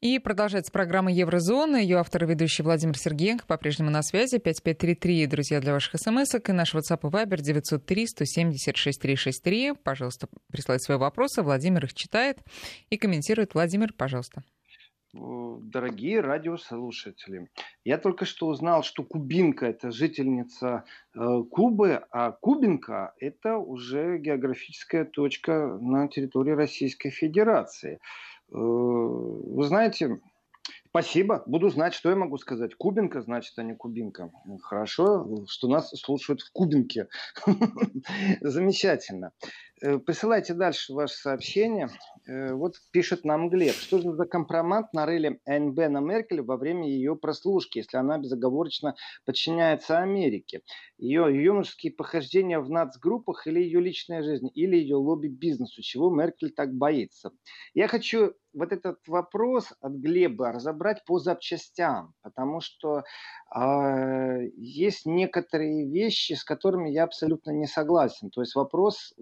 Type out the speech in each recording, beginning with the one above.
И продолжается программа Еврозона. Ее автор и ведущий Владимир Сергеенко по-прежнему на связи. 5533, друзья, для ваших смс И наш WhatsApp и Viber 903-170-6363. Пожалуйста, присылайте свои вопросы. Владимир их читает и комментирует. Владимир, пожалуйста. Дорогие радиослушатели, я только что узнал, что Кубинка – это жительница э, Кубы, а Кубинка – это уже географическая точка на территории Российской Федерации. Э, вы знаете, Спасибо. Буду знать, что я могу сказать. Кубинка, значит, а не Кубинка. Хорошо, что нас слушают в Кубинке. Замечательно. Э, присылайте дальше ваше сообщение. Э, вот пишет нам Глеб. Что же за компромат нарыли НБ на Меркель во время ее прослушки, если она безоговорочно подчиняется Америке? Ее юношеские похождения в нацгруппах или ее личная жизнь, или ее лобби бизнесу? Чего Меркель так боится? Я хочу вот этот вопрос от Глеба разобрать по запчастям, потому что э, есть некоторые вещи, с которыми я абсолютно не согласен. То есть вопрос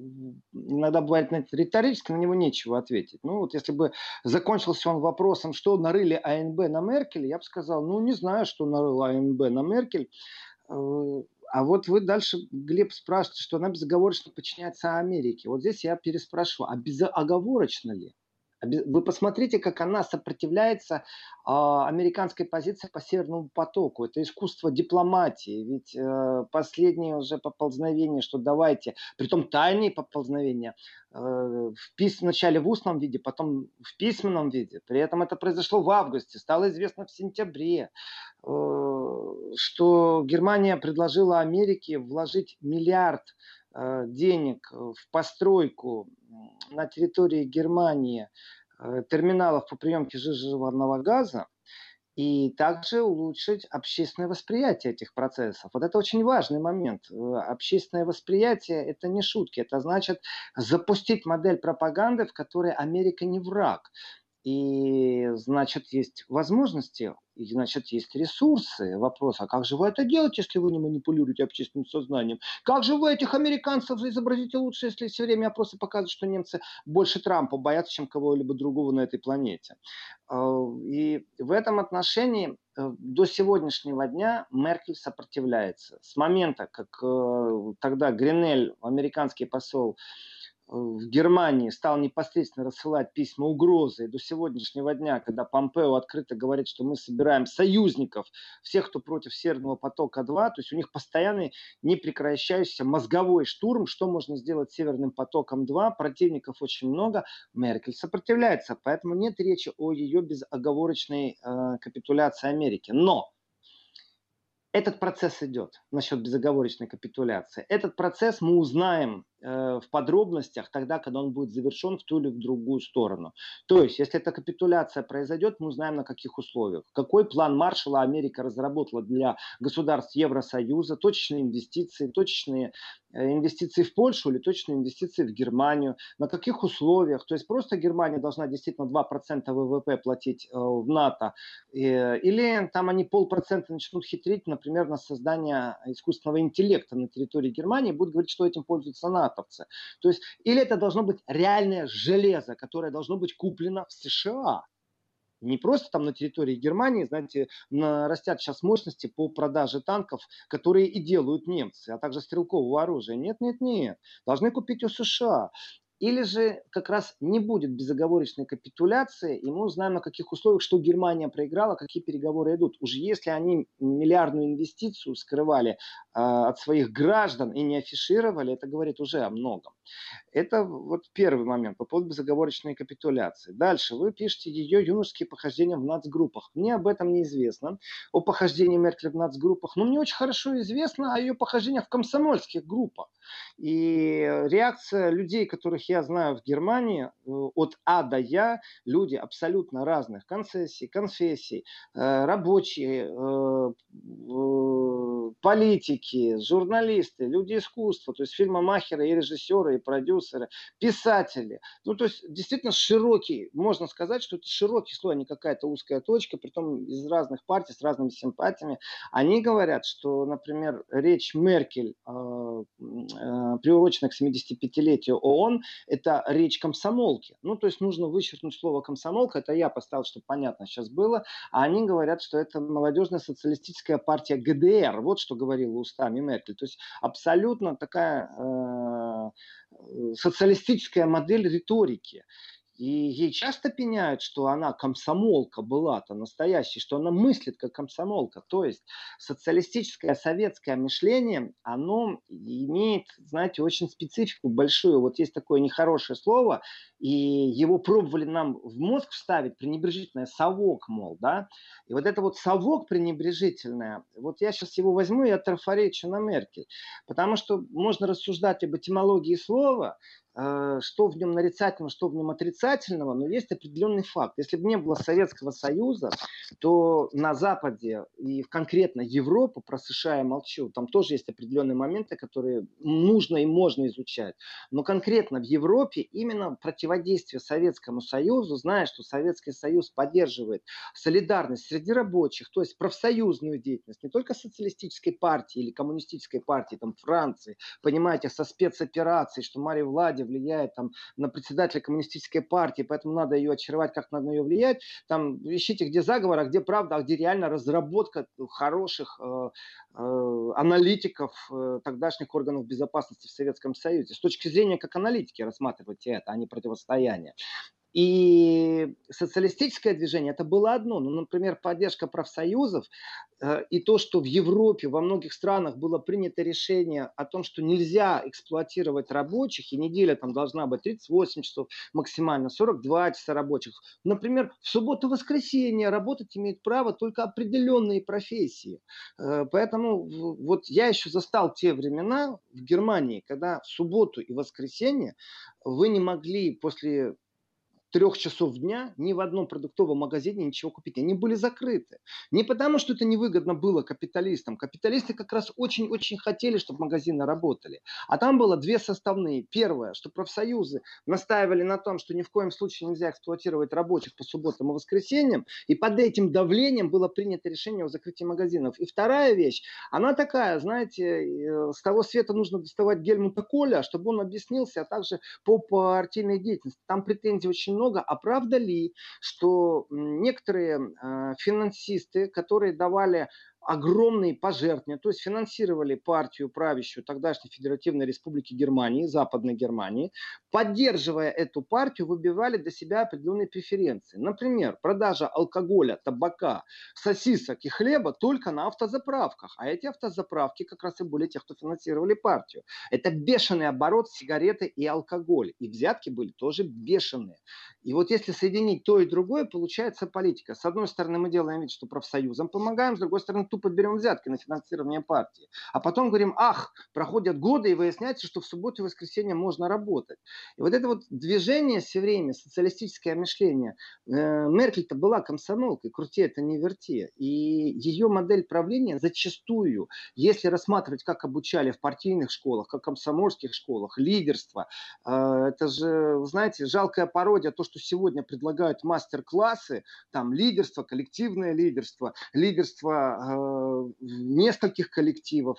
иногда бывает знаете, риторический, на него нечего ответить. Ну вот если бы закончился он вопросом, что нарыли АНБ на Меркель, я бы сказал, ну не знаю, что нарыл АНБ на Меркель. Э, а вот вы дальше, Глеб, спрашиваете, что она безоговорочно подчиняется Америке. Вот здесь я переспрашиваю, а безоговорочно ли? Вы посмотрите, как она сопротивляется э, американской позиции по Северному потоку. Это искусство дипломатии. Ведь э, последнее уже поползновение, что давайте, притом тайные поползновения, э, в пис... вначале в устном виде, потом в письменном виде. При этом это произошло в августе, стало известно в сентябре, э, что Германия предложила Америке вложить миллиард Э, денег в постройку на территории Германии э, терминалов по приемке жижеварного газа, и также улучшить общественное восприятие этих процессов. Вот это очень важный момент. Э, общественное восприятие – это не шутки, это значит запустить модель пропаганды, в которой Америка не враг. И, значит, есть возможности, и, значит, есть ресурсы. Вопрос, а как же вы это делаете, если вы не манипулируете общественным сознанием? Как же вы этих американцев изобразите лучше, если все время опросы показывают, что немцы больше Трампа боятся, чем кого-либо другого на этой планете? А, и в этом отношении э, до сегодняшнего дня Меркель сопротивляется. С момента, как э, тогда Гринель, американский посол, в Германии стал непосредственно рассылать письма угрозы. До сегодняшнего дня, когда Помпео открыто говорит, что мы собираем союзников, всех, кто против Северного потока-2, то есть у них постоянный непрекращающийся мозговой штурм, что можно сделать Северным потоком-2, противников очень много, Меркель сопротивляется, поэтому нет речи о ее безоговорочной э, капитуляции Америки. Но этот процесс идет насчет безоговорочной капитуляции. Этот процесс мы узнаем в подробностях тогда, когда он будет завершен в ту или в другую сторону. То есть, если эта капитуляция произойдет, мы узнаем на каких условиях. Какой план Маршала Америка разработала для государств Евросоюза, точечные инвестиции, точечные э, инвестиции в Польшу или точечные инвестиции в Германию, на каких условиях. То есть просто Германия должна действительно 2% ВВП платить э, в НАТО, или там они полпроцента начнут хитрить, например, на создание искусственного интеллекта на территории Германии, будут говорить, что этим пользуется НАТО натовцы. То есть, или это должно быть реальное железо, которое должно быть куплено в США. Не просто там на территории Германии, знаете, растят сейчас мощности по продаже танков, которые и делают немцы, а также стрелкового оружия. Нет, нет, нет. Должны купить у США. Или же как раз не будет безоговорочной капитуляции, и мы узнаем, на каких условиях, что Германия проиграла, какие переговоры идут. Уже если они миллиардную инвестицию скрывали от своих граждан и не афишировали, это говорит уже о многом. Это вот первый момент по поводу безоговорочной капитуляции. Дальше вы пишете ее юношеские похождения в нацгруппах. Мне об этом неизвестно, о похождении Меркель в нацгруппах, но мне очень хорошо известно о ее похождениях в комсомольских группах. И реакция людей, которых я знаю в Германии, э, от А до Я, люди абсолютно разных концессий, конфессий, э, рабочие, э, политики, журналисты, люди искусства, то есть фильмомахеры и режиссеры, и продюсеры, писатели. Ну, то есть действительно широкий, можно сказать, что это широкий слой, а не какая-то узкая точка, притом из разных партий, с разными симпатиями. Они говорят, что, например, речь Меркель, э, э, приуроченная к 75-летию ООН, это речь комсомолки. Ну, то есть нужно вычеркнуть слово комсомолка, это я поставил, чтобы понятно сейчас было, а они говорят, что это молодежная социалистическая партия ГДР, вот что говорила устами Меркель. То есть абсолютно такая э, социалистическая модель риторики. И ей часто пеняют, что она комсомолка была-то настоящая, что она мыслит как комсомолка. То есть социалистическое советское мышление, оно имеет, знаете, очень специфику большую. Вот есть такое нехорошее слово, и его пробовали нам в мозг вставить, пренебрежительное совок, мол, да. И вот это вот совок пренебрежительное, вот я сейчас его возьму и отрафоречу на Меркель. Потому что можно рассуждать об этимологии слова, что в нем нарицательного, что в нем отрицательного, но есть определенный факт. Если бы не было Советского Союза, то на Западе и конкретно Европу, про США я молчу, там тоже есть определенные моменты, которые нужно и можно изучать. Но конкретно в Европе именно противодействие Советскому Союзу, зная, что Советский Союз поддерживает солидарность среди рабочих, то есть профсоюзную деятельность, не только социалистической партии или коммунистической партии, там Франции, понимаете, со спецоперацией, что Мария Владимировна Влади влияет там, на председателя коммунистической партии, поэтому надо ее очаровать, как надо на нее влиять. Там ищите, где заговор, а где правда, а где реально разработка хороших э, э, аналитиков э, тогдашних органов безопасности в Советском Союзе. С точки зрения как аналитики рассматривайте это, а не противостояние. И социалистическое движение это было одно. Ну, например, поддержка профсоюзов э, и то, что в Европе, во многих странах было принято решение о том, что нельзя эксплуатировать рабочих, и неделя там должна быть 38 часов, максимально 42 часа рабочих. Например, в субботу-воскресенье работать имеют право только определенные профессии. Э, поэтому вот я еще застал те времена в Германии, когда в субботу и воскресенье вы не могли после трех часов дня ни в одном продуктовом магазине ничего купить. Они были закрыты. Не потому, что это невыгодно было капиталистам. Капиталисты как раз очень-очень хотели, чтобы магазины работали. А там было две составные. Первое, что профсоюзы настаивали на том, что ни в коем случае нельзя эксплуатировать рабочих по субботам и воскресеньям. И под этим давлением было принято решение о закрытии магазинов. И вторая вещь, она такая, знаете, э, с того света нужно доставать Гельмута Коля, чтобы он объяснился, а также по партийной деятельности. Там претензий очень а правда ли, что некоторые э, финансисты, которые давали огромные пожертвования, то есть финансировали партию правящую тогдашней Федеративной Республики Германии, Западной Германии, поддерживая эту партию, выбивали для себя определенные преференции. Например, продажа алкоголя, табака, сосисок и хлеба только на автозаправках. А эти автозаправки как раз и были те, кто финансировали партию. Это бешеный оборот сигареты и алкоголь. И взятки были тоже бешеные. И вот если соединить то и другое, получается политика. С одной стороны, мы делаем вид, что профсоюзам помогаем, с другой стороны, тупо берем взятки на финансирование партии. А потом говорим, ах, проходят годы и выясняется, что в субботу и воскресенье можно работать. И вот это вот движение все время, социалистическое мышление, э, Меркель-то была комсомолкой, крути это не верти. И ее модель правления зачастую, если рассматривать, как обучали в партийных школах, как комсомольских школах, лидерство, э, это же, знаете, жалкая пародия, то, что сегодня предлагают мастер-классы, там лидерство, коллективное лидерство, лидерство э, нескольких коллективов.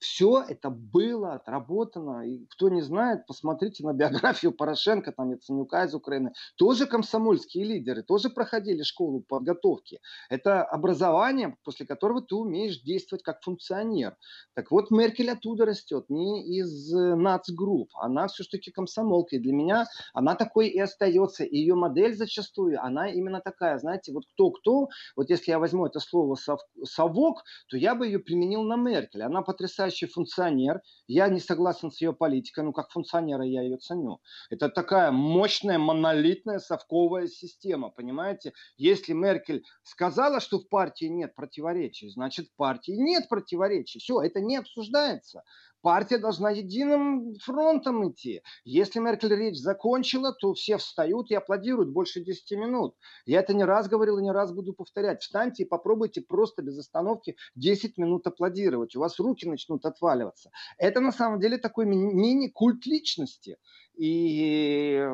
Все это было отработано. И кто не знает, посмотрите на биографию Порошенко, там Яценюка из Украины. Тоже комсомольские лидеры, тоже проходили школу подготовки. Это образование, после которого ты умеешь действовать как функционер. Так вот, Меркель оттуда растет, не из э, нацгрупп. Она все-таки комсомолка. И для меня она такой и остается. И ее модель зачастую, она именно такая. Знаете, вот кто-кто, вот если я возьму это слово совок, то я бы ее применил на Меркель. Она потрясающая потрясающий функционер. Я не согласен с ее политикой, но как функционера я ее ценю. Это такая мощная, монолитная совковая система, понимаете? Если Меркель сказала, что в партии нет противоречий, значит в партии нет противоречий. Все, это не обсуждается. Партия должна единым фронтом идти. Если Меркель речь закончила, то все встают и аплодируют больше 10 минут. Я это не раз говорил и не раз буду повторять. Встаньте и попробуйте просто без остановки 10 минут аплодировать. У вас руки начнут отваливаться. Это на самом деле такой мини-культ личности. И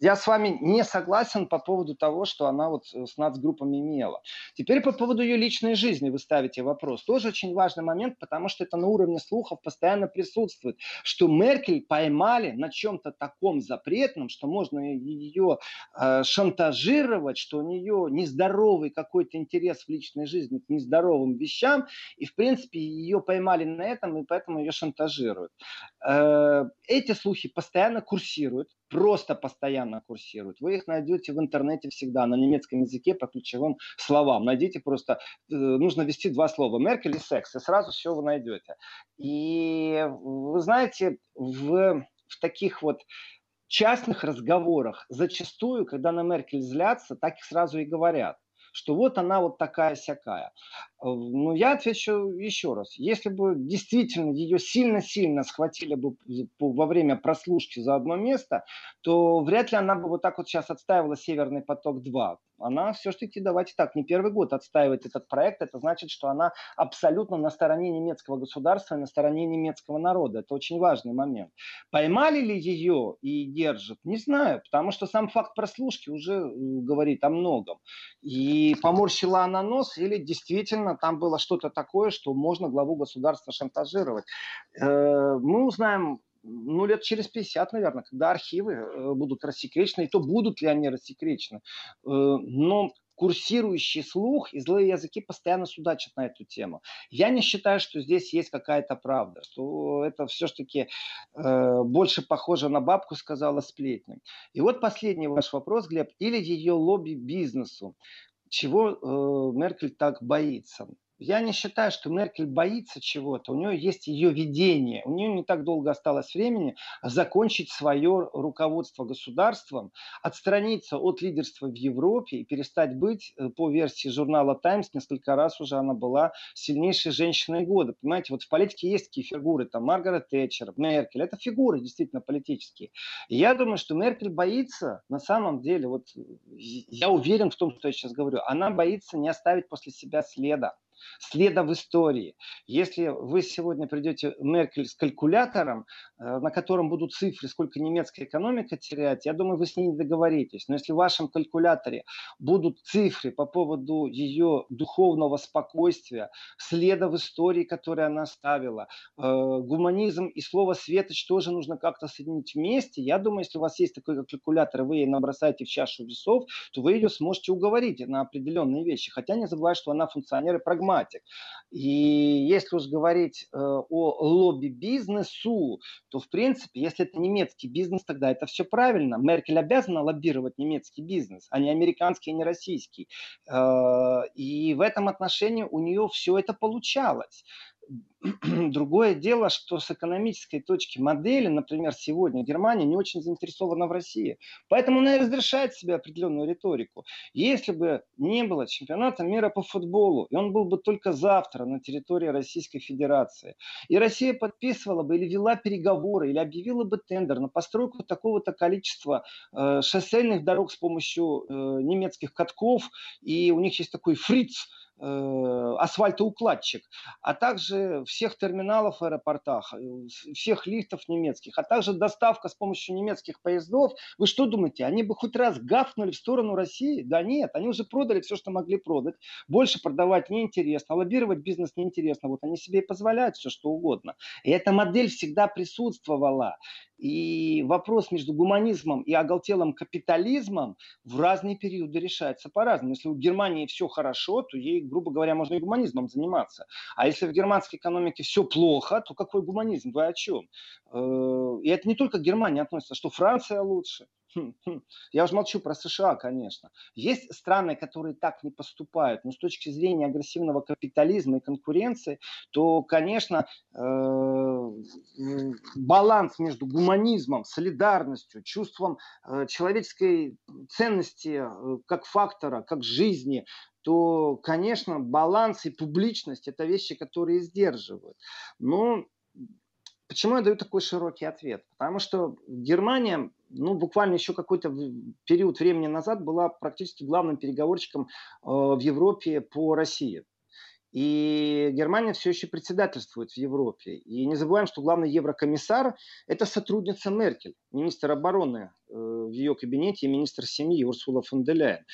я с вами не согласен по поводу того, что она вот с нацгруппами имела. Теперь по поводу ее личной жизни вы ставите вопрос. Тоже очень важный момент, потому что это на уровне слухов постоянно присутствует, что Меркель поймали на чем-то таком запретном, что можно ее э, шантажировать, что у нее нездоровый какой-то интерес в личной жизни к нездоровым вещам, и в принципе ее поймали на этом, и поэтому ее шантажируют. Э, эти слухи постоянно курсируют, просто постоянно курсируют. Вы их найдете в интернете всегда на немецком языке по ключевым словам. Найдите просто, э, нужно ввести два слова, Меркель и секс, и сразу все вы найдете. И вы знаете, в, в таких вот частных разговорах зачастую, когда на Меркель злятся, так и сразу и говорят что вот она вот такая всякая. Ну, я отвечу еще раз. Если бы действительно ее сильно-сильно схватили бы во время прослушки за одно место, то вряд ли она бы вот так вот сейчас отстаивала «Северный поток-2». Она все-таки, давайте так, не первый год отстаивает этот проект. Это значит, что она абсолютно на стороне немецкого государства и на стороне немецкого народа. Это очень важный момент. Поймали ли ее и держат? Не знаю, потому что сам факт прослушки уже э, говорит о многом. И поморщила она нос или действительно там было что-то такое, что можно главу государства шантажировать. Э, мы узнаем ну, лет через 50, наверное, когда архивы э, будут рассекречены, и то будут ли они рассекречены. Э, но курсирующий слух и злые языки постоянно судачат на эту тему. Я не считаю, что здесь есть какая-то правда, что это все-таки э, больше похоже на бабку, сказала сплетня. И вот последний ваш вопрос, Глеб, или ее лобби бизнесу чего э, Меркель так боится. Я не считаю, что Меркель боится чего-то. У нее есть ее видение. У нее не так долго осталось времени закончить свое руководство государством, отстраниться от лидерства в Европе и перестать быть, э, по версии журнала «Таймс», несколько раз уже она была сильнейшей женщиной года. Понимаете, вот в политике есть такие фигуры, там Маргарет Тэтчер, Меркель. Это фигуры действительно политические. И я думаю, что Меркель боится, на самом деле, вот я уверен в том, что я сейчас говорю, она боится не оставить после себя следа следа в истории. Если вы сегодня придете Меркель с калькулятором, э, на котором будут цифры, сколько немецкая экономика теряет, я думаю, вы с ней не договоритесь. Но если в вашем калькуляторе будут цифры по поводу ее духовного спокойствия, следа в истории, который она ставила, э, гуманизм и слово светоч тоже нужно как-то соединить вместе, я думаю, если у вас есть такой калькулятор, и вы ей набросаете в чашу весов, то вы ее сможете уговорить на определенные вещи. Хотя не забывайте, что она функционер и прагматик прагматик. И если уж говорить э, о лобби-бизнесу, то, в принципе, если это немецкий бизнес, тогда это все правильно. Меркель обязана лоббировать немецкий бизнес, а не американский, а не российский. Э, и в этом отношении у нее все это получалось. Другое дело, что с экономической точки модели, например, сегодня Германия не очень заинтересована в России. Поэтому она разрешает себе определенную риторику. Если бы не было чемпионата мира по футболу, и он был бы только завтра на территории Российской Федерации, и Россия подписывала бы или вела переговоры, или объявила бы тендер на постройку такого-то количества э, шоссейных дорог с помощью э, немецких катков, и у них есть такой фриц, асфальтоукладчик, а также всех терминалов в аэропортах, э, всех лифтов немецких, а также доставка с помощью немецких поездов. Вы что думаете, они бы хоть раз гафнули в сторону России? Да нет, они уже продали все, что могли продать. Больше продавать неинтересно, лоббировать бизнес неинтересно. Вот они себе и позволяют все, что угодно. И эта модель всегда присутствовала. И вопрос между гуманизмом и оголтелым капитализмом в разные периоды решается по-разному. Если у Германии все хорошо, то ей, грубо говоря, можно и гуманизмом заниматься. А если в германской экономике все плохо, то какой гуманизм? Вы о чем? Э, и это не только к Германии относится, что Франция лучше, Хм, хм. Я уже молчу про США, конечно. Есть страны, которые так не поступают, но с точки зрения агрессивного капитализма и конкуренции, то, конечно, э, баланс между гуманизмом, солидарностью, чувством э, человеческой ценности э, как фактора, как жизни, то, конечно, баланс и публичность – это вещи, которые сдерживают. Но почему я даю такой широкий ответ? Потому что Германия, ну, буквально еще какой-то период времени назад была практически главным переговорщиком э, в Европе по России. И Германия все еще председательствует в Европе. И не забываем, что главный еврокомиссар – это сотрудница Меркель, министр обороны э, в ее кабинете и министр семьи Урсула фон де Ляйен.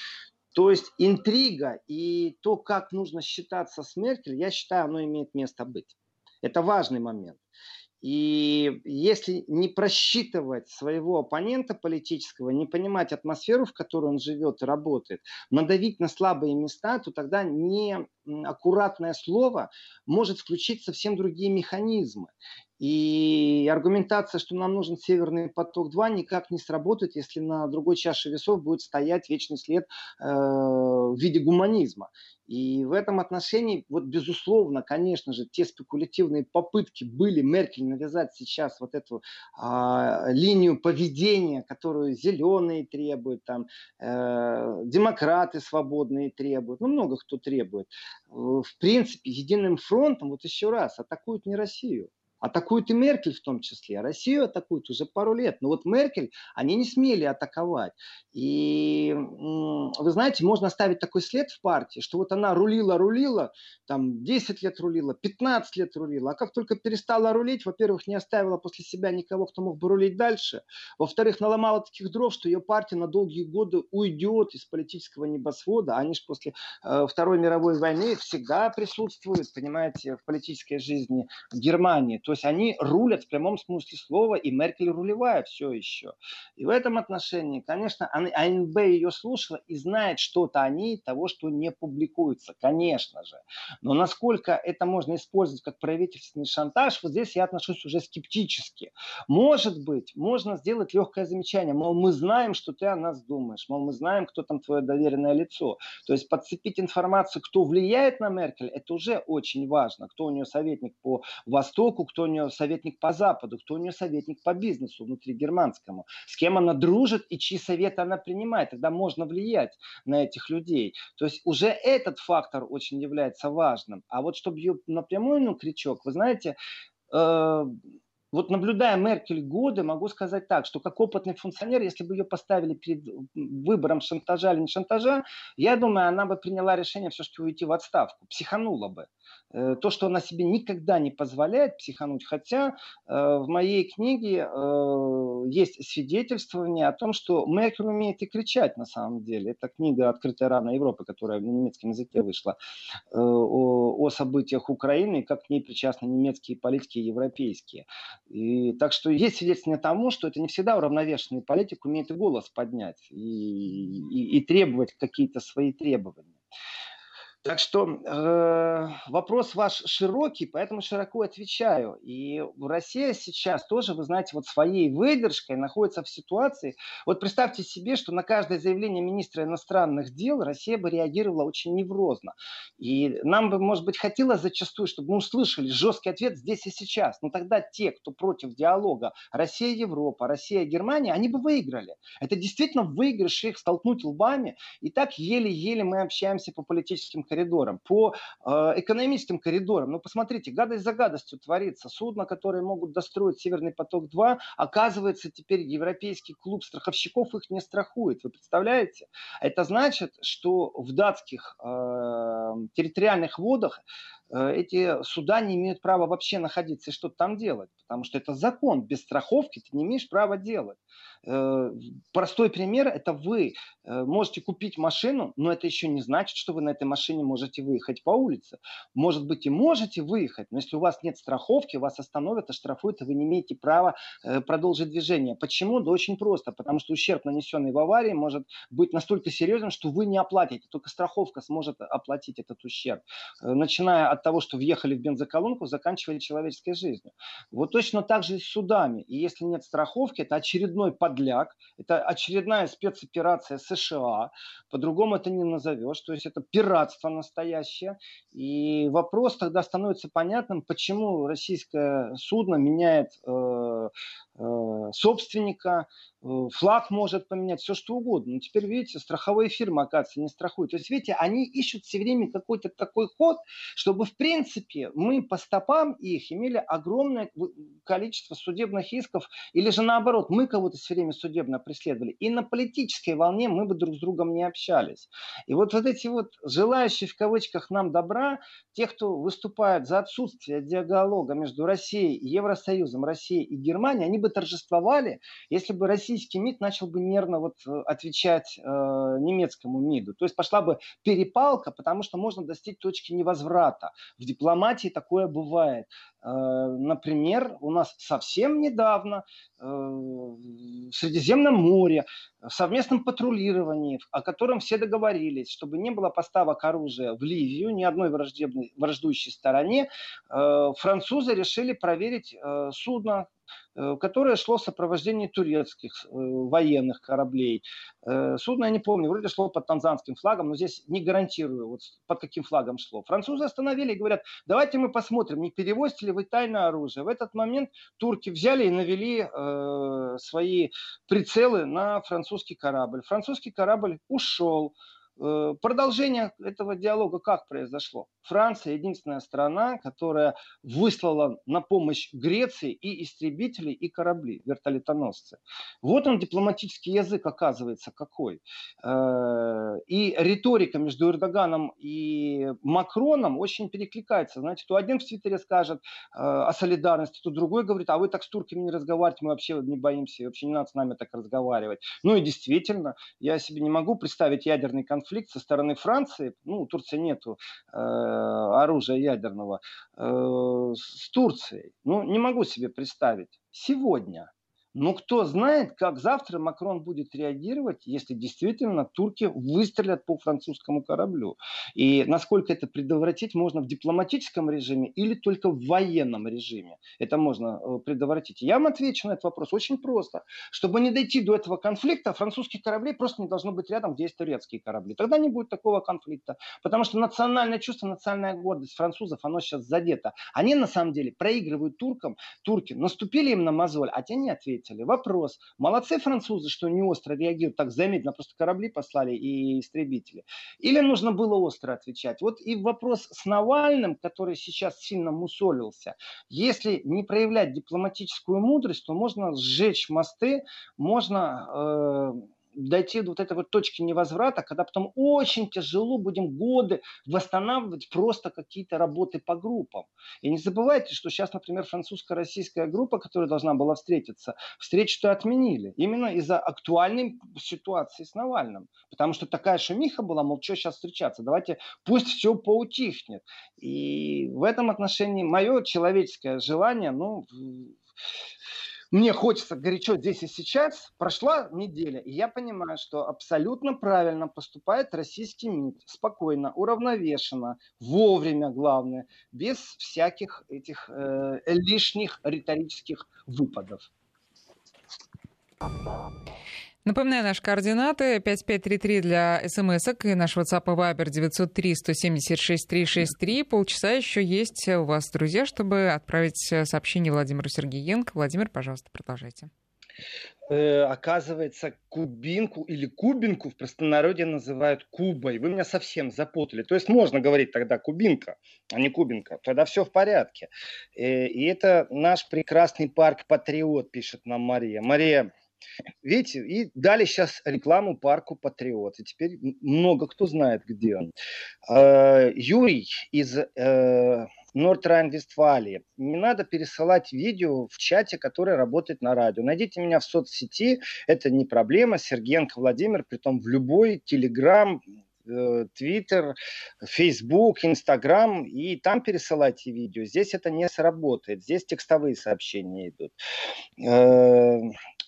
То есть интрига и то, как нужно считаться с Меркель, я считаю, оно имеет место быть. Это важный момент. И если не просчитывать своего оппонента политического, не понимать атмосферу, в которой он живет и работает, надавить на слабые места, то тогда неаккуратное слово может включить совсем другие механизмы. И аргументация, что нам нужен Северный поток-2, никак не сработает, если на другой чаше весов будет стоять вечный след э, в виде гуманизма. И в этом отношении, вот безусловно, конечно же, те спекулятивные попытки были Меркель навязать сейчас вот эту э, линию поведения, которую зеленые требуют, там, э, демократы свободные требуют, ну много кто требует. В принципе, единым фронтом, вот еще раз, атакуют не Россию, Атакуют и Меркель в том числе. Россию атакуют уже пару лет. Но вот Меркель они не смели атаковать. И вы знаете, можно оставить такой след в партии, что вот она рулила-рулила, там 10 лет рулила, 15 лет рулила. А как только перестала рулить, во-первых, не оставила после себя никого, кто мог бы рулить дальше. Во-вторых, наломала таких дров, что ее партия на долгие годы уйдет из политического небосвода. Они же после э, Второй мировой войны всегда присутствуют, понимаете, в политической жизни Германии. То есть они рулят в прямом смысле слова, и Меркель рулевая все еще. И в этом отношении, конечно, АНБ ее слушала и знает что-то о ней, того, что не публикуется, конечно же. Но насколько это можно использовать как правительственный шантаж, вот здесь я отношусь уже скептически. Может быть, можно сделать легкое замечание, мол, мы знаем, что ты о нас думаешь, мол, мы знаем, кто там твое доверенное лицо. То есть подцепить информацию, кто влияет на Меркель, это уже очень важно. Кто у нее советник по Востоку, кто у нее советник по Западу, кто у нее советник по бизнесу внутри германскому, с кем она дружит и чьи советы она принимает. Тогда можно влиять на этих людей. То есть уже этот фактор очень является важным. А вот чтобы ее напрямую, ну, крючок, вы знаете, э, вот наблюдая Меркель годы, могу сказать так, что как опытный функционер, если бы ее поставили перед выбором шантажа или не шантажа, я думаю, она бы приняла решение все-таки уйти в отставку, психанула бы. Э, то, что она себе никогда не позволяет психануть. Хотя э, в моей книге э, есть свидетельствование о том, что Меркель умеет и кричать на самом деле. Это книга «Открытая рана Европы», которая на немецком языке вышла, о, о событиях Украины, как к ней причастны немецкие политики и европейские. И, так что есть свидетельствование тому, что это не всегда уравновешенный политик умеет и голос поднять и, и, и требовать какие-то свои требования. Так что э, вопрос ваш широкий, поэтому широко отвечаю. И Россия сейчас тоже, вы знаете, вот своей выдержкой находится в ситуации. Вот представьте себе, что на каждое заявление министра иностранных дел Россия бы реагировала очень неврозно. И нам бы, может быть, хотелось зачастую, чтобы мы услышали жесткий ответ здесь и сейчас. Но тогда те, кто против диалога Россия-Европа, Россия-Германия, они бы выиграли. Это действительно выигрыш их столкнуть лбами. И так еле-еле мы общаемся по политическим коридорам, по э, экономическим коридорам. Ну, посмотрите, гадость за гадостью творится. Судно, которое могут достроить Северный поток-2, оказывается, теперь европейский клуб страховщиков их не страхует. Вы представляете? Это значит, что в датских э, территориальных водах эти суда не имеют права вообще находиться и что-то там делать, потому что это закон. Без страховки ты не имеешь права делать. Э, простой пример – это вы э, можете купить машину, но это еще не значит, что вы на этой машине можете выехать по улице. Может быть и можете выехать, но если у вас нет страховки, вас остановят, оштрафуют, и вы не имеете права э, продолжить движение. Почему? Да очень просто, потому что ущерб, нанесенный в аварии, может быть настолько серьезным, что вы не оплатите. Только страховка сможет оплатить этот ущерб. Начиная от того, что въехали в бензоколонку, заканчивая человеческой жизнью. Вот точно так же и с судами. И если нет страховки, это очередной под подляк. Это очередная спецоперация США. По-другому это не назовешь. То есть это пиратство настоящее. И вопрос тогда становится понятным, почему российское судно меняет э, собственника, э, флаг может поменять, все что угодно. Но теперь, видите, страховые фирмы, оказывается, не страхуют. То есть, видите, они ищут все время какой-то такой ход, чтобы, в принципе, мы по стопам их имели огромное количество судебных исков, или же наоборот, мы кого-то все время судебно преследовали. И на политической волне мы бы друг с другом не общались. И вот, вот эти вот желающие в кавычках нам добра, те, кто выступает за отсутствие диалога между Россией и Евросоюзом, Россией и Германией, они бы торжествовали, если бы российский МИД начал бы нервно вот э, отвечать э, немецкому МИДу. То есть пошла бы перепалка, потому что можно достичь точки невозврата. В дипломатии такое бывает. Э, например, у нас совсем недавно э, в Средиземном море в совместном патрулировании, о котором все договорились, чтобы не было поставок оружия в Ливию ни одной враждебной, враждующей стороне, э, французы решили проверить судно, Э, которое шло в сопровождении турецких э, военных кораблей. Э, судно, я не помню, вроде шло под танзанским флагом, но здесь не гарантирую, вот под каким флагом шло. Французы остановили и говорят, давайте мы посмотрим, не перевозите ли вы тайное оружие. В этот момент турки взяли и навели э, свои прицелы на французский корабль. Французский корабль ушел. Продолжение этого диалога как произошло? Франция единственная страна, которая выслала на помощь Греции и истребители, и корабли, вертолетоносцы. Вот он дипломатический язык оказывается какой. Э, и риторика между Эрдоганом и Макроном очень перекликается. Знаете, то один в Твиттере скажет э, о солидарности, то другой говорит, а вы так с турками не разговариваете, мы вообще не боимся, вообще не надо с нами так разговаривать. Ну и действительно, я себе не могу представить ядерный конфликт со стороны Франции, ну, у Турции нету э, оружия ядерного э, с Турцией. Ну, не могу себе представить. Сегодня но кто знает, как завтра Макрон будет реагировать, если действительно турки выстрелят по французскому кораблю. И насколько это предотвратить можно в дипломатическом режиме или только в военном режиме. Это можно э, предотвратить. Я вам отвечу на этот вопрос очень просто. Чтобы не дойти до этого конфликта, французских кораблей просто не должно быть рядом, где есть турецкие корабли. Тогда не будет такого конфликта. Потому что национальное чувство, национальная гордость французов, оно сейчас задето. Они на самом деле проигрывают туркам. Турки наступили им на мозоль, а те не ответили ответили. Вопрос. Молодцы французы, что не остро реагируют, так замедленно, просто корабли послали и истребители. Или нужно было остро отвечать? Вот и вопрос с Навальным, который сейчас сильно мусолился. Если не проявлять дипломатическую мудрость, то можно сжечь мосты, можно... Э, дойти до вот этой вот точки невозврата, когда потом очень тяжело будем годы восстанавливать просто какие-то работы по группам. И не забывайте, что сейчас, например, французско-российская группа, которая должна была встретиться, встречу-то отменили. Именно из-за актуальной ситуации с Навальным. Потому что такая шумиха была, мол, что сейчас встречаться, давайте пусть все поутихнет. И в этом отношении мое человеческое желание, ну, мне хочется горячо здесь и сейчас. Прошла неделя, и я понимаю, что абсолютно правильно поступает российский МИД. Спокойно, уравновешенно, вовремя, главное, без всяких этих э, лишних риторических выпадов. Напоминаю, наши координаты 5533 для смс-ок и наш WhatsApp и Viber 903 176 363. Полчаса еще есть у вас, друзья, чтобы отправить сообщение Владимиру Сергеенко. Владимир, пожалуйста, продолжайте. Э, оказывается, кубинку или кубинку в простонародье называют кубой. Вы меня совсем запутали. То есть можно говорить тогда кубинка, а не кубинка. Тогда все в порядке. Э, и это наш прекрасный парк Патриот, пишет нам Мария. Мария, Видите, и дали сейчас рекламу парку Патриот. И теперь много кто знает, где он. А, Юрий из э, Норд-Райн-Вестфалии. Не надо пересылать видео в чате, который работает на радио. Найдите меня в соцсети, это не проблема. Сергеенко Владимир, притом в любой телеграм, э, Твиттер, Фейсбук, Инстаграм, и там пересылайте видео. Здесь это не сработает, здесь текстовые сообщения идут.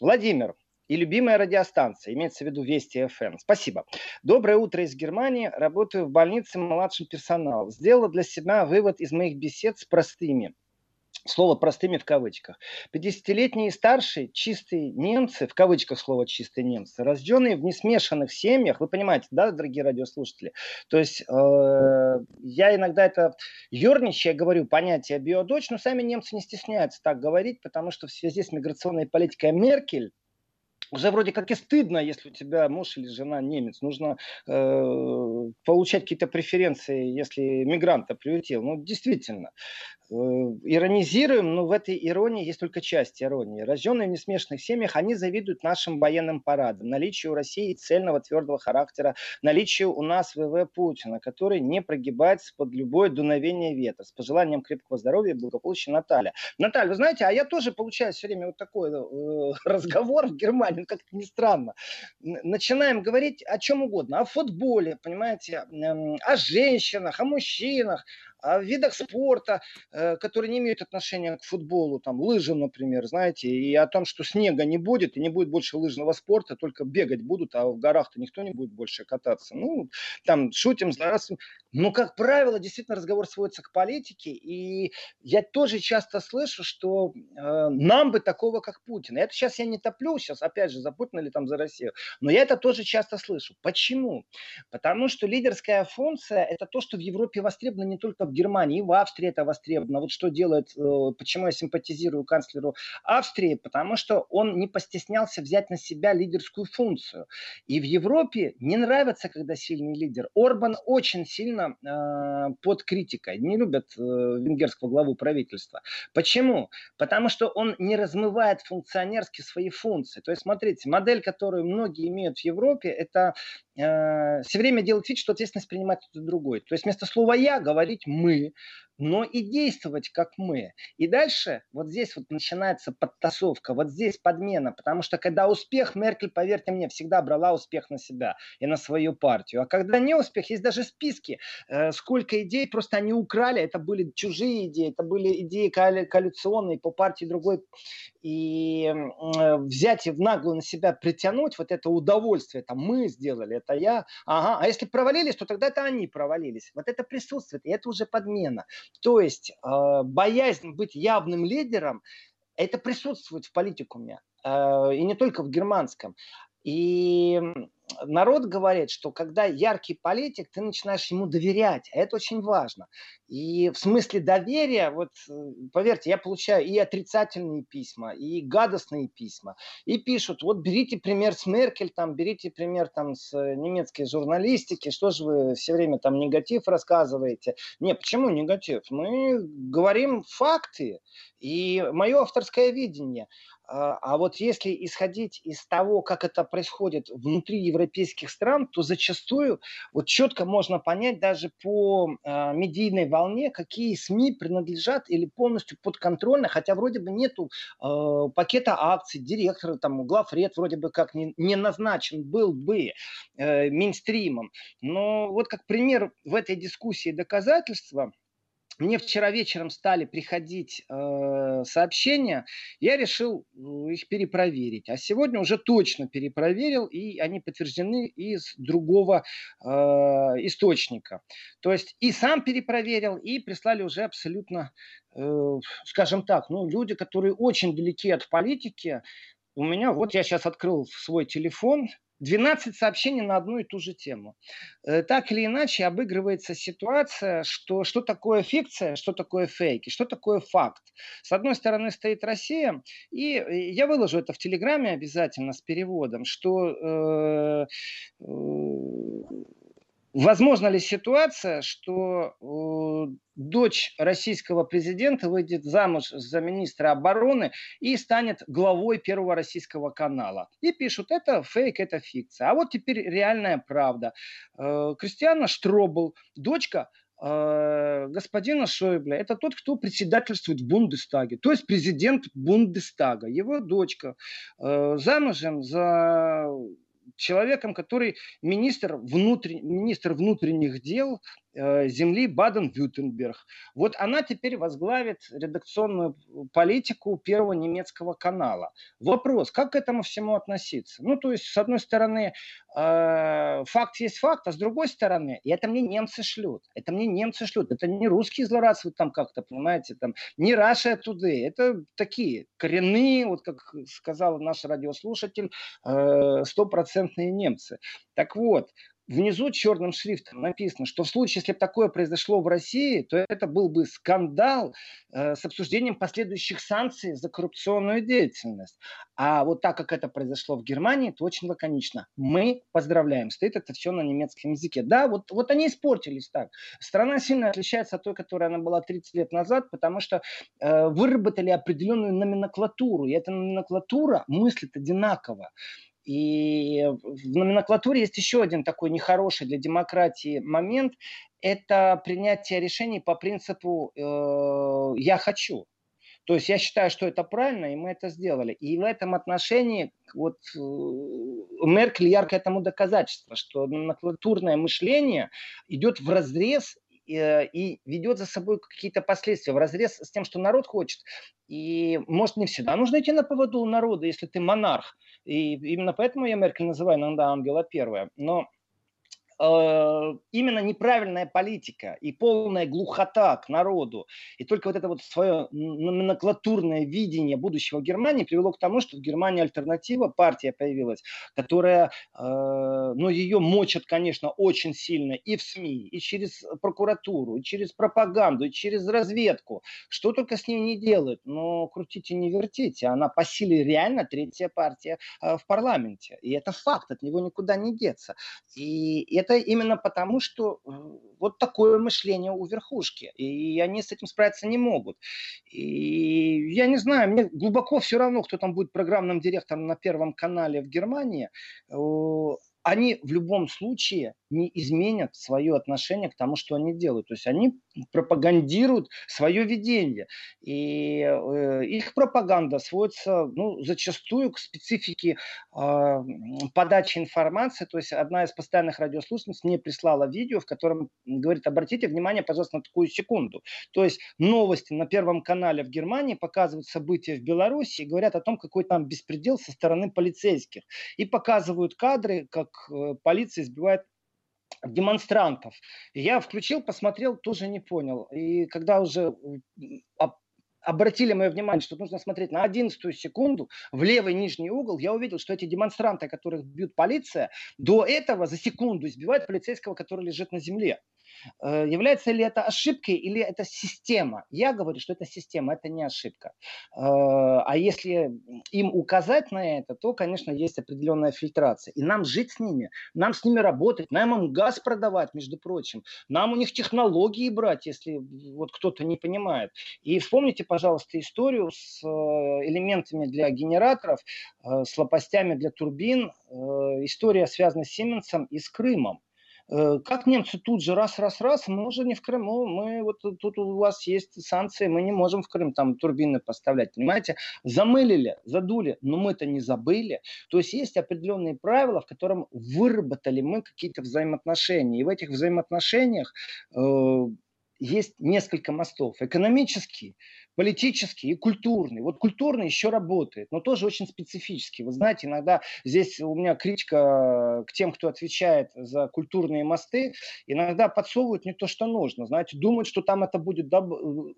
Владимир, и любимая радиостанция, имеется в виду Вести ФМ. Спасибо. Доброе утро из Германии. Работаю в больнице младшим персоналом. Сделала для себя вывод из моих бесед с простыми слово простыми в кавычках. 50-летние и старшие чистые немцы, в кавычках слово чистые немцы, рожденные в несмешанных семьях, вы понимаете, да, дорогие радиослушатели? То есть э, я иногда это ерничая говорю понятие биодочь, но сами немцы не стесняются так говорить, потому что в связи с миграционной политикой Меркель уже вроде как и стыдно, если у тебя муж или жена немец. Нужно э, получать какие-то преференции, если мигранта приютил. Ну, действительно. Э, иронизируем, но в этой иронии есть только часть иронии. Рожденные в несмешных семьях, они завидуют нашим военным парадам, наличию у России цельного твердого характера, наличию у нас ВВ Путина, который не прогибается под любое дуновение ветра. С пожеланием крепкого здоровья и благополучия Наталья. Наталья, вы знаете, а я тоже получаю все время вот такой э, разговор в Германии, ну, как-то не странно. Начинаем говорить о чем угодно, о футболе, понимаете, о женщинах, о мужчинах, о видах спорта, э, которые не имеют отношения к футболу, там лыжи, например, знаете, и о том, что снега не будет, и не будет больше лыжного спорта, только бегать будут, а в горах-то никто не будет больше кататься. Ну, там шутим, злорадствуем. Но, как правило, действительно разговор сводится к политике, и я тоже часто слышу, что э, нам бы такого, как Путин. Это сейчас я не топлю, сейчас опять же за Путина или там за Россию, но я это тоже часто слышу. Почему? Потому что лидерская функция – это то, что в Европе востребовано не только в Германии, и в Австрии это востребовано. Вот что делает, э, почему я симпатизирую канцлеру Австрии, потому что он не постеснялся взять на себя лидерскую функцию. И в Европе не нравится, когда сильный лидер. Орбан очень сильно э, под критикой. Не любят э, венгерского главу правительства. Почему? Потому что он не размывает функционерски свои функции. То есть, смотрите, модель, которую многие имеют в Европе, это э, все время делать вид, что ответственность принимает кто-то другой. То есть вместо слова «я» говорить «мы», но и действовать как мы. И дальше вот здесь вот начинается подтасовка, вот здесь подмена, потому что когда успех, Меркель, поверьте мне, всегда брала успех на себя и на свою партию. А когда не успех, есть даже списки, э, сколько идей просто они украли, это были чужие идеи, это были идеи коалиционные по партии другой. И э, взять и в наглую на себя притянуть вот это удовольствие, это мы сделали, это я, ага, а если провалились, то тогда это они провалились. Вот это присутствует, и это уже подмена. То есть э, боязнь быть явным лидером, это присутствует в политикуме. Э, и не только в германском. И народ говорит, что когда яркий политик, ты начинаешь ему доверять. А это очень важно. И в смысле доверия, вот э, поверьте, я получаю и отрицательные письма, и гадостные письма. И пишут, вот берите пример с Меркель, там, берите пример там, с немецкой журналистики, что же вы все время там негатив рассказываете. Не, почему негатив? Мы говорим факты и мое авторское видение. А, а вот если исходить из того, как это происходит внутри европейских стран, то зачастую вот четко можно понять даже по э, медийной волне, какие СМИ принадлежат или полностью подконтрольны, хотя вроде бы нету э, пакета акций, директора, там, главред вроде бы как не, не назначен был бы э, Минстримом. Но вот как пример в этой дискуссии доказательства – мне вчера вечером стали приходить э, сообщения, я решил э, их перепроверить. А сегодня уже точно перепроверил, и они подтверждены из другого э, источника. То есть и сам перепроверил, и прислали уже абсолютно, э, скажем так, ну, люди, которые очень далеки от политики. У меня, вот я сейчас открыл свой телефон, 12 сообщений на одну и ту же тему. Э, так или иначе обыгрывается ситуация, что, что такое фикция, что такое фейк и что такое факт. С одной стороны стоит Россия, и я выложу это в Телеграме обязательно с переводом, что э, э, Возможно ли ситуация, что э, дочь российского президента выйдет замуж за министра обороны и станет главой первого российского канала? И пишут, это фейк, это фикция. А вот теперь реальная правда. Э, Кристиана Штробл, дочка э, господина Шойбля, это тот, кто председательствует в Бундестаге, то есть президент Бундестага. Его дочка э, замужем за человеком, который министр, внутрен... министр внутренних дел земли Баден-Вюртемберг. Вот она теперь возглавит редакционную политику первого немецкого канала. Вопрос, как к этому всему относиться? Ну, то есть, с одной стороны, э, факт есть факт, а с другой стороны, и это мне немцы шлют, это мне немцы шлют, это не русские злорадствуют там как-то, понимаете, там, не Russia Today, это такие коренные, вот как сказал наш радиослушатель, э, стопроцентные немцы. Так вот, внизу черным шрифтом написано, что в случае, если бы такое произошло в России, то это был бы скандал э, с обсуждением последующих санкций за коррупционную деятельность. А вот так как это произошло в Германии, то очень лаконично. Мы поздравляем. Стоит это все на немецком языке. Да, вот, вот они испортились так. Страна сильно отличается от той, которая она была 30 лет назад, потому что э, выработали определенную номенклатуру. И эта номенклатура мыслит одинаково. И в номенклатуре есть еще один такой нехороший для демократии момент. Это принятие решений по принципу э, «я хочу». То есть я считаю, что это правильно, и мы это сделали. И в этом отношении вот э, Меркель яркое тому доказательство, что номенклатурное мышление идет в разрез и ведет за собой какие-то последствия в разрез с тем, что народ хочет. И, может, не всегда нужно идти на поводу народа, если ты монарх. И именно поэтому я Меркель называю иногда ангела первая. Но Э, именно неправильная политика и полная глухота к народу, и только вот это вот свое номенклатурное видение будущего Германии привело к тому, что в Германии альтернатива, партия появилась, которая, э, ну, ее мочат, конечно, очень сильно и в СМИ, и через прокуратуру, и через пропаганду, и через разведку. Что только с ней не делают, но крутите, не вертите. Она по силе реально третья партия э, в парламенте. И это факт, от него никуда не деться. И это это именно потому, что э, вот такое мышление у верхушки, и они с этим справиться не могут. И я не знаю, мне глубоко все равно, кто там будет программным директором на Первом канале в Германии они в любом случае не изменят свое отношение к тому, что они делают. То есть они пропагандируют свое видение. И э, их пропаганда сводится ну, зачастую к специфике э, подачи информации. То есть одна из постоянных радиослушниц мне прислала видео, в котором говорит, обратите внимание, пожалуйста, на такую секунду. То есть новости на Первом канале в Германии показывают события в Беларуси и говорят о том, какой там беспредел со стороны полицейских. И показывают кадры, как Э, полиция избивает демонстрантов. Я включил, посмотрел, тоже не понял. И когда уже обратили мое внимание, что нужно смотреть на 11 секунду в левый нижний угол, я увидел, что эти демонстранты, которых бьют полиция, до этого за секунду избивают полицейского, который лежит на земле. Э, является ли это ошибкой или это система? Я говорю, что это система, это не ошибка. Э, а если им указать на это, то, конечно, есть определенная фильтрация. И нам жить с ними, нам с ними работать, нам им газ продавать, между прочим, нам у них технологии брать, если вот кто-то не понимает. И вспомните, пожалуйста, историю с э, элементами для генераторов, с лопастями для турбин. История связана с Сименсом и с Крымом. Э, как немцы тут же раз-раз-раз, мы уже не в Крыму, мы вот тут у вас есть санкции, мы не можем в Крым там турбины поставлять, понимаете? Замылили, задули, но мы это не забыли. То есть есть определенные правила, в котором выработали мы какие-то взаимоотношения. И в этих взаимоотношениях э, есть несколько мостов. Экономический, политический и культурный. Вот культурный еще работает, но тоже очень специфический. Вы знаете, иногда здесь у меня критика к тем, кто отвечает за культурные мосты, иногда подсовывают не то, что нужно. Знаете, думают, что там это будет да,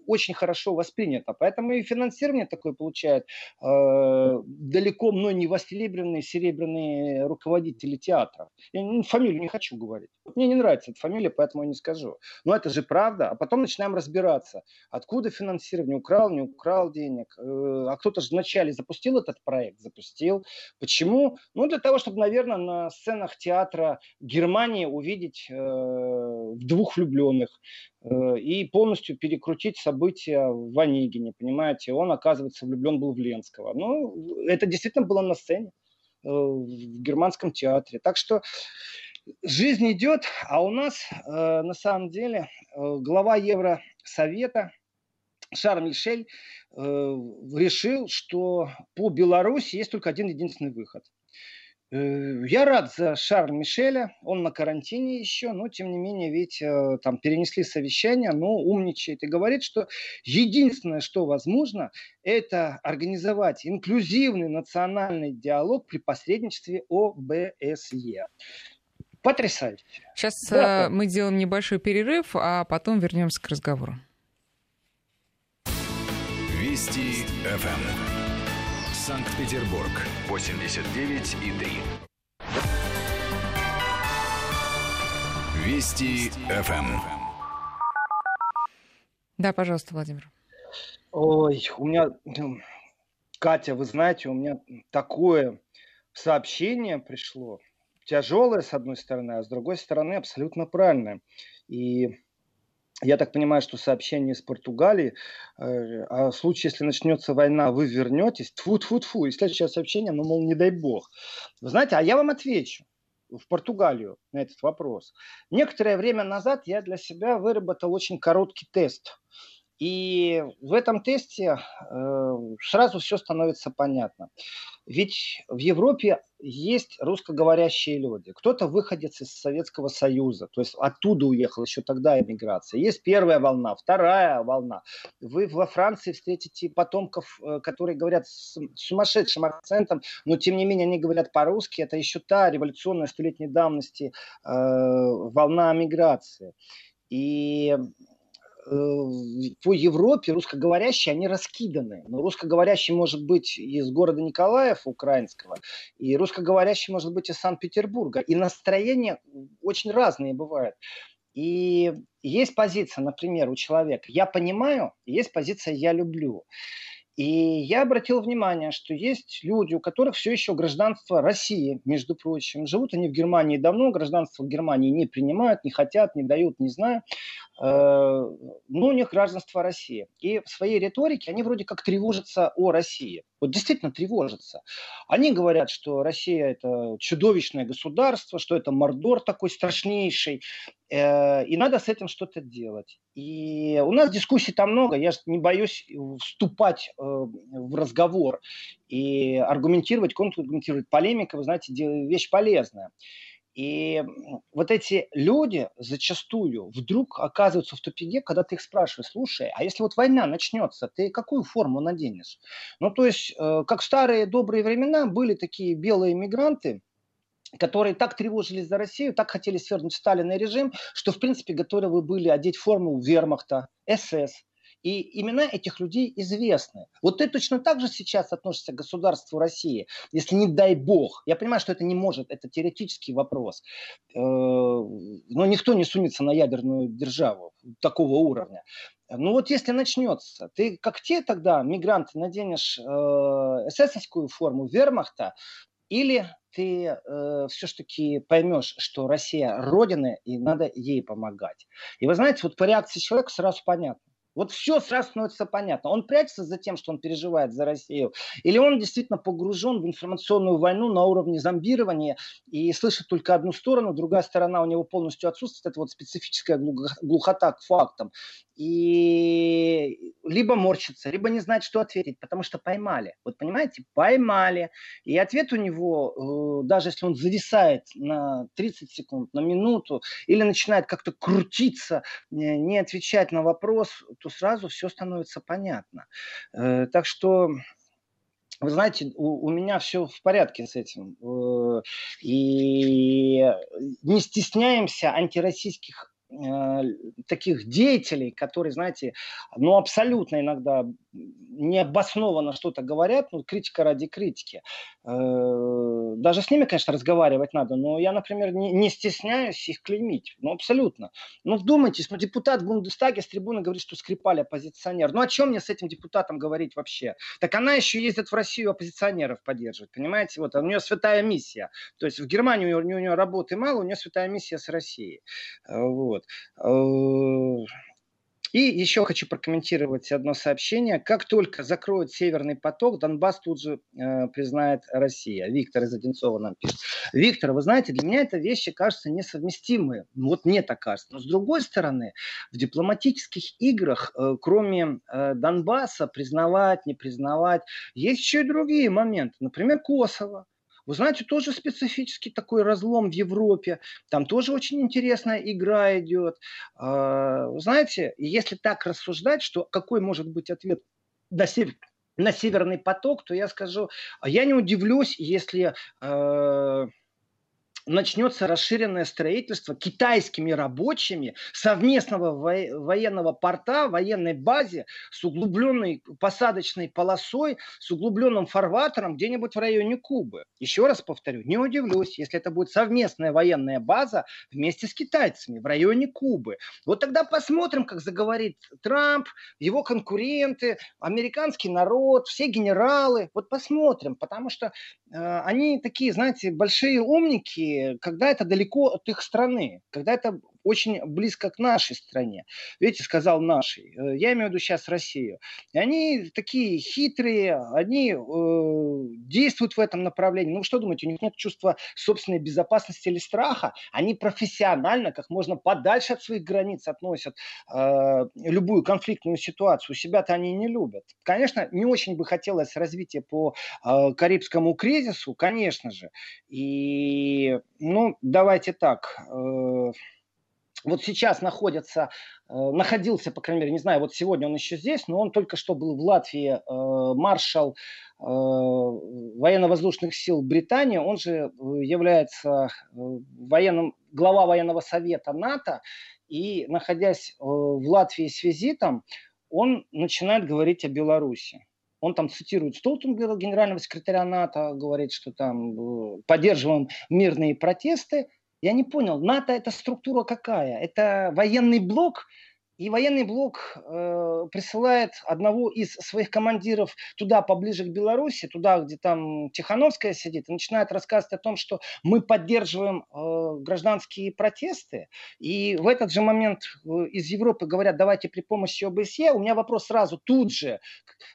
очень хорошо воспринято. Поэтому и финансирование такое получает э, далеко мной не востребованные серебряные руководители театров. Я фамилию не хочу говорить. Мне не нравится эта фамилия, поэтому я не скажу. Но это же правда. А потом начинаем разбираться, откуда финансирование, украл, не украл денег. Э, а кто-то же вначале запустил этот проект, запустил. Почему? Ну, для того, чтобы, наверное, на сценах театра Германии увидеть э, двух влюбленных э, и полностью перекрутить события в Онегине, понимаете? Он, оказывается, влюблен был в Ленского. Ну, это действительно было на сцене э, в германском театре. Так что жизнь идет, а у нас э, на самом деле э, глава Евросовета Шарль Мишель э, решил, что по Беларуси есть только один единственный выход. Э, я рад за Шарль Мишеля, он на карантине еще, но тем не менее, ведь э, там перенесли совещание, но умничает и говорит, что единственное, что возможно, это организовать инклюзивный национальный диалог при посредничестве ОБСЕ. Потрясающе. Сейчас да, мы делаем небольшой перерыв, а потом вернемся к разговору. Вести ФМ. Санкт-Петербург 89 и 3. Вести ФМ. Да, пожалуйста, Владимир. Ой, у меня, Катя, вы знаете, у меня такое сообщение пришло. Тяжелое, с одной стороны, а с другой стороны, абсолютно правильное. И я так понимаю, что сообщение из Португалии, э, а случае, если начнется война, вы вернетесь, тфу тфу тфу и следующее сообщение, ну, мол, не дай бог. Вы знаете, а я вам отвечу в Португалию на этот вопрос. Некоторое время назад я для себя выработал очень короткий тест. И в этом тесте э, сразу все становится понятно. Ведь в Европе есть русскоговорящие люди. Кто-то выходец из Советского Союза, то есть оттуда уехал еще тогда эмиграция. Есть первая волна, вторая волна. Вы во Франции встретите потомков, э, которые говорят с сумасшедшим акцентом, но тем не менее они говорят по-русски. Это еще та революционная столетней давности э, волна миграции. И по Европе русскоговорящие, они раскиданы. Но русскоговорящий может быть из города Николаев, украинского, и русскоговорящий может быть из Санкт-Петербурга. И настроения очень разные бывают. И есть позиция, например, у человека «я понимаю», есть позиция «я люблю». И я обратил внимание, что есть люди, у которых все еще гражданство России, между прочим. Живут они в Германии давно, гражданство Германии не принимают, не хотят, не дают, не знаю. Э, но у них гражданство России. И в своей риторике они вроде как тревожатся о России. Вот действительно тревожатся. Они говорят, что Россия это чудовищное государство, что это мордор такой страшнейший, э, и надо с этим что-то делать. И у нас дискуссий там много, я не боюсь вступать э, в разговор и аргументировать, контраргументировать. Полемика, вы знаете, вещь полезная. И вот эти люди зачастую вдруг оказываются в тупике, когда ты их спрашиваешь, слушай, а если вот война начнется, ты какую форму наденешь? Ну, то есть, э, как в старые добрые времена были такие белые мигранты, которые так тревожились за Россию, так хотели свергнуть Сталина режим, что, в принципе, готовы были одеть форму вермахта, СС, и имена этих людей известны. Вот ты точно так же сейчас относишься к государству России, если не дай бог. Я понимаю, что это не может, это теоретический вопрос. Э, но никто не сунется на ядерную державу такого уровня. Ну вот если начнется, ты как те тогда, мигранты, наденешь э, эсэсовскую форму вермахта, или ты э, все-таки поймешь, что Россия родина и надо ей помогать. И вы знаете, вот по реакции человека сразу понятно. Вот все сразу становится понятно. Он прячется за тем, что он переживает за Россию, или он действительно погружен в информационную войну на уровне зомбирования и слышит только одну сторону, другая сторона у него полностью отсутствует. Это вот специфическая глухота к фактам. И либо морщится, либо не знает, что ответить, потому что поймали. Вот понимаете, поймали. И ответ у него, э, даже если он зависает на 30 секунд, на минуту, или начинает как-то крутиться, не отвечать на вопрос, то сразу все становится понятно. Э, так что вы знаете, у, у меня все в порядке с этим. Э, и не стесняемся антироссийских таких деятелей, которые, знаете, ну, абсолютно иногда необоснованно что-то говорят, ну, критика ради критики. Э, даже с ними, конечно, разговаривать надо, но я, например, не, стесняюсь их клеймить. Ну, абсолютно. Ну, вдумайтесь, ну, депутат в Бундестаге с трибуны говорит, что Скрипаль оппозиционер. Ну, о чем мне с этим депутатом говорить вообще? Так она еще ездит в Россию оппозиционеров поддерживать, понимаете? Вот, у нее святая миссия. То есть в Германии у нее, у нее работы мало, у нее святая миссия с Россией. Э, вот. Э, и еще хочу прокомментировать одно сообщение. Как только закроют Северный поток, Донбасс тут же э, признает Россия. Виктор из Одинцова нам пишет. Виктор, вы знаете, для меня это вещи кажутся несовместимые. Вот мне так кажется. Но с другой стороны, в дипломатических играх, э, кроме э, Донбасса, признавать, не признавать, есть еще и другие моменты. Например, Косово. Вы знаете, тоже специфический такой разлом в Европе. Там тоже очень интересная игра идет. А, вы знаете, если так рассуждать, что какой может быть ответ на, север, на Северный поток, то я скажу, а я не удивлюсь, если э, начнется расширенное строительство китайскими рабочими совместного военного порта, военной базе с углубленной посадочной полосой, с углубленным фарватером где-нибудь в районе Кубы. Еще раз повторю, не удивлюсь, если это будет совместная военная база вместе с китайцами в районе Кубы. Вот тогда посмотрим, как заговорит Трамп, его конкуренты, американский народ, все генералы. Вот посмотрим, потому что э, они такие, знаете, большие умники, когда это далеко от их страны, когда это очень близко к нашей стране. Видите, сказал нашей. Э, я имею в виду сейчас Россию. Они такие хитрые, они э, действуют в этом направлении. Ну, что думаете, у них нет чувства собственной безопасности или страха? Они профессионально, как можно подальше от своих границ относят э, любую конфликтную ситуацию. Себя-то они не любят. Конечно, не очень бы хотелось развития по э, Карибскому кризису, конечно же. И, ну, давайте так. Э, вот сейчас находится, э, находился, по крайней мере, не знаю, вот сегодня он еще здесь, но он только что был в Латвии, э, маршал э, военно-воздушных сил Британии, он же является военным, глава военного совета НАТО, и находясь в Латвии с визитом, он начинает говорить о Беларуси. Он там цитирует Столтенберга, генерального секретаря НАТО, говорит, что там поддерживаем мирные протесты – я не понял, НАТО это структура какая? Это военный блок и военный блок э, присылает одного из своих командиров туда, поближе к Беларуси, туда, где там Тихановская сидит, и начинает рассказывать о том, что мы поддерживаем э, гражданские протесты. И в этот же момент э, из Европы говорят, давайте при помощи ОБСЕ. У меня вопрос сразу тут же э,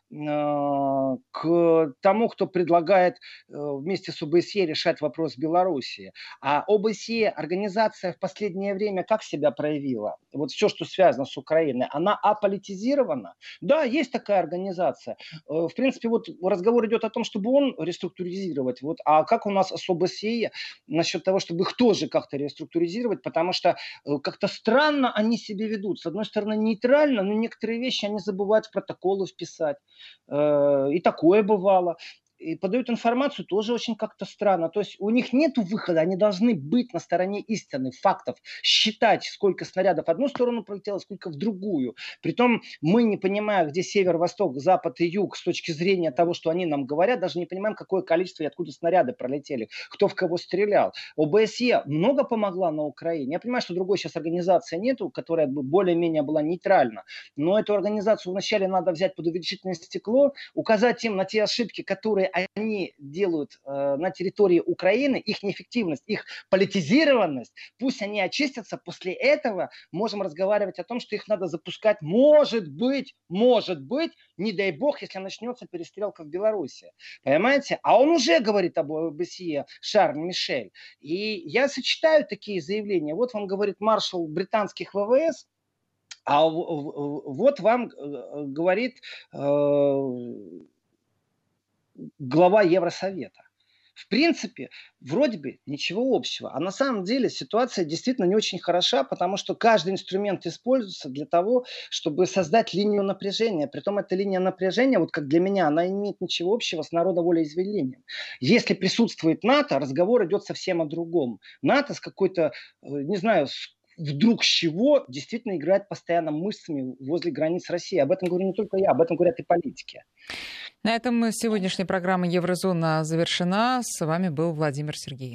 к тому, кто предлагает э, вместе с ОБСЕ решать вопрос Беларуси. А ОБСЕ, организация в последнее время как себя проявила? Вот все, что связано с с Украиной, она аполитизирована. Да, есть такая организация. Э, в принципе, вот разговор идет о том, чтобы он реструктуризировать. Вот, а как у нас с ОБСЕ насчет того, чтобы их тоже как-то реструктуризировать, потому что э, как-то странно они себя ведут. С одной стороны, нейтрально, но некоторые вещи они забывают в протоколы вписать. Э, и такое бывало и подают информацию тоже очень как-то странно. То есть у них нет выхода, они должны быть на стороне истины, фактов, считать, сколько снарядов в одну сторону пролетело, сколько в другую. Притом мы не понимаем, где север, восток, запад и юг с точки зрения того, что они нам говорят, даже не понимаем, какое количество и откуда снаряды пролетели, кто в кого стрелял. ОБСЕ много помогла на Украине. Я понимаю, что другой сейчас организации нету, которая бы более-менее была нейтральна, но эту организацию вначале надо взять под увеличительное стекло, указать им на те ошибки, которые которые они делают э, на территории Украины, их неэффективность, их политизированность, пусть они очистятся, после этого можем разговаривать о том, что их надо запускать, может быть, может быть, не дай бог, если начнется перестрелка в Беларуси. Понимаете? А он уже говорит об ОБСЕ, Шарль Мишель. И я сочетаю такие заявления. Вот вам говорит маршал британских ВВС, а вот вам э, говорит э, глава Евросовета. В принципе, вроде бы ничего общего. А на самом деле ситуация действительно не очень хороша, потому что каждый инструмент используется для того, чтобы создать линию напряжения. Притом эта линия напряжения, вот как для меня, она имеет ничего общего с народоволеизъявлением. Если присутствует НАТО, разговор идет совсем о другом. НАТО с какой-то, э, не знаю, с вдруг с чего действительно играет постоянно мышцами возле границ России. Об этом говорю не только я, об этом говорят и политики. На этом сегодняшняя программа Еврозона завершена. С вами был Владимир Сергеенко.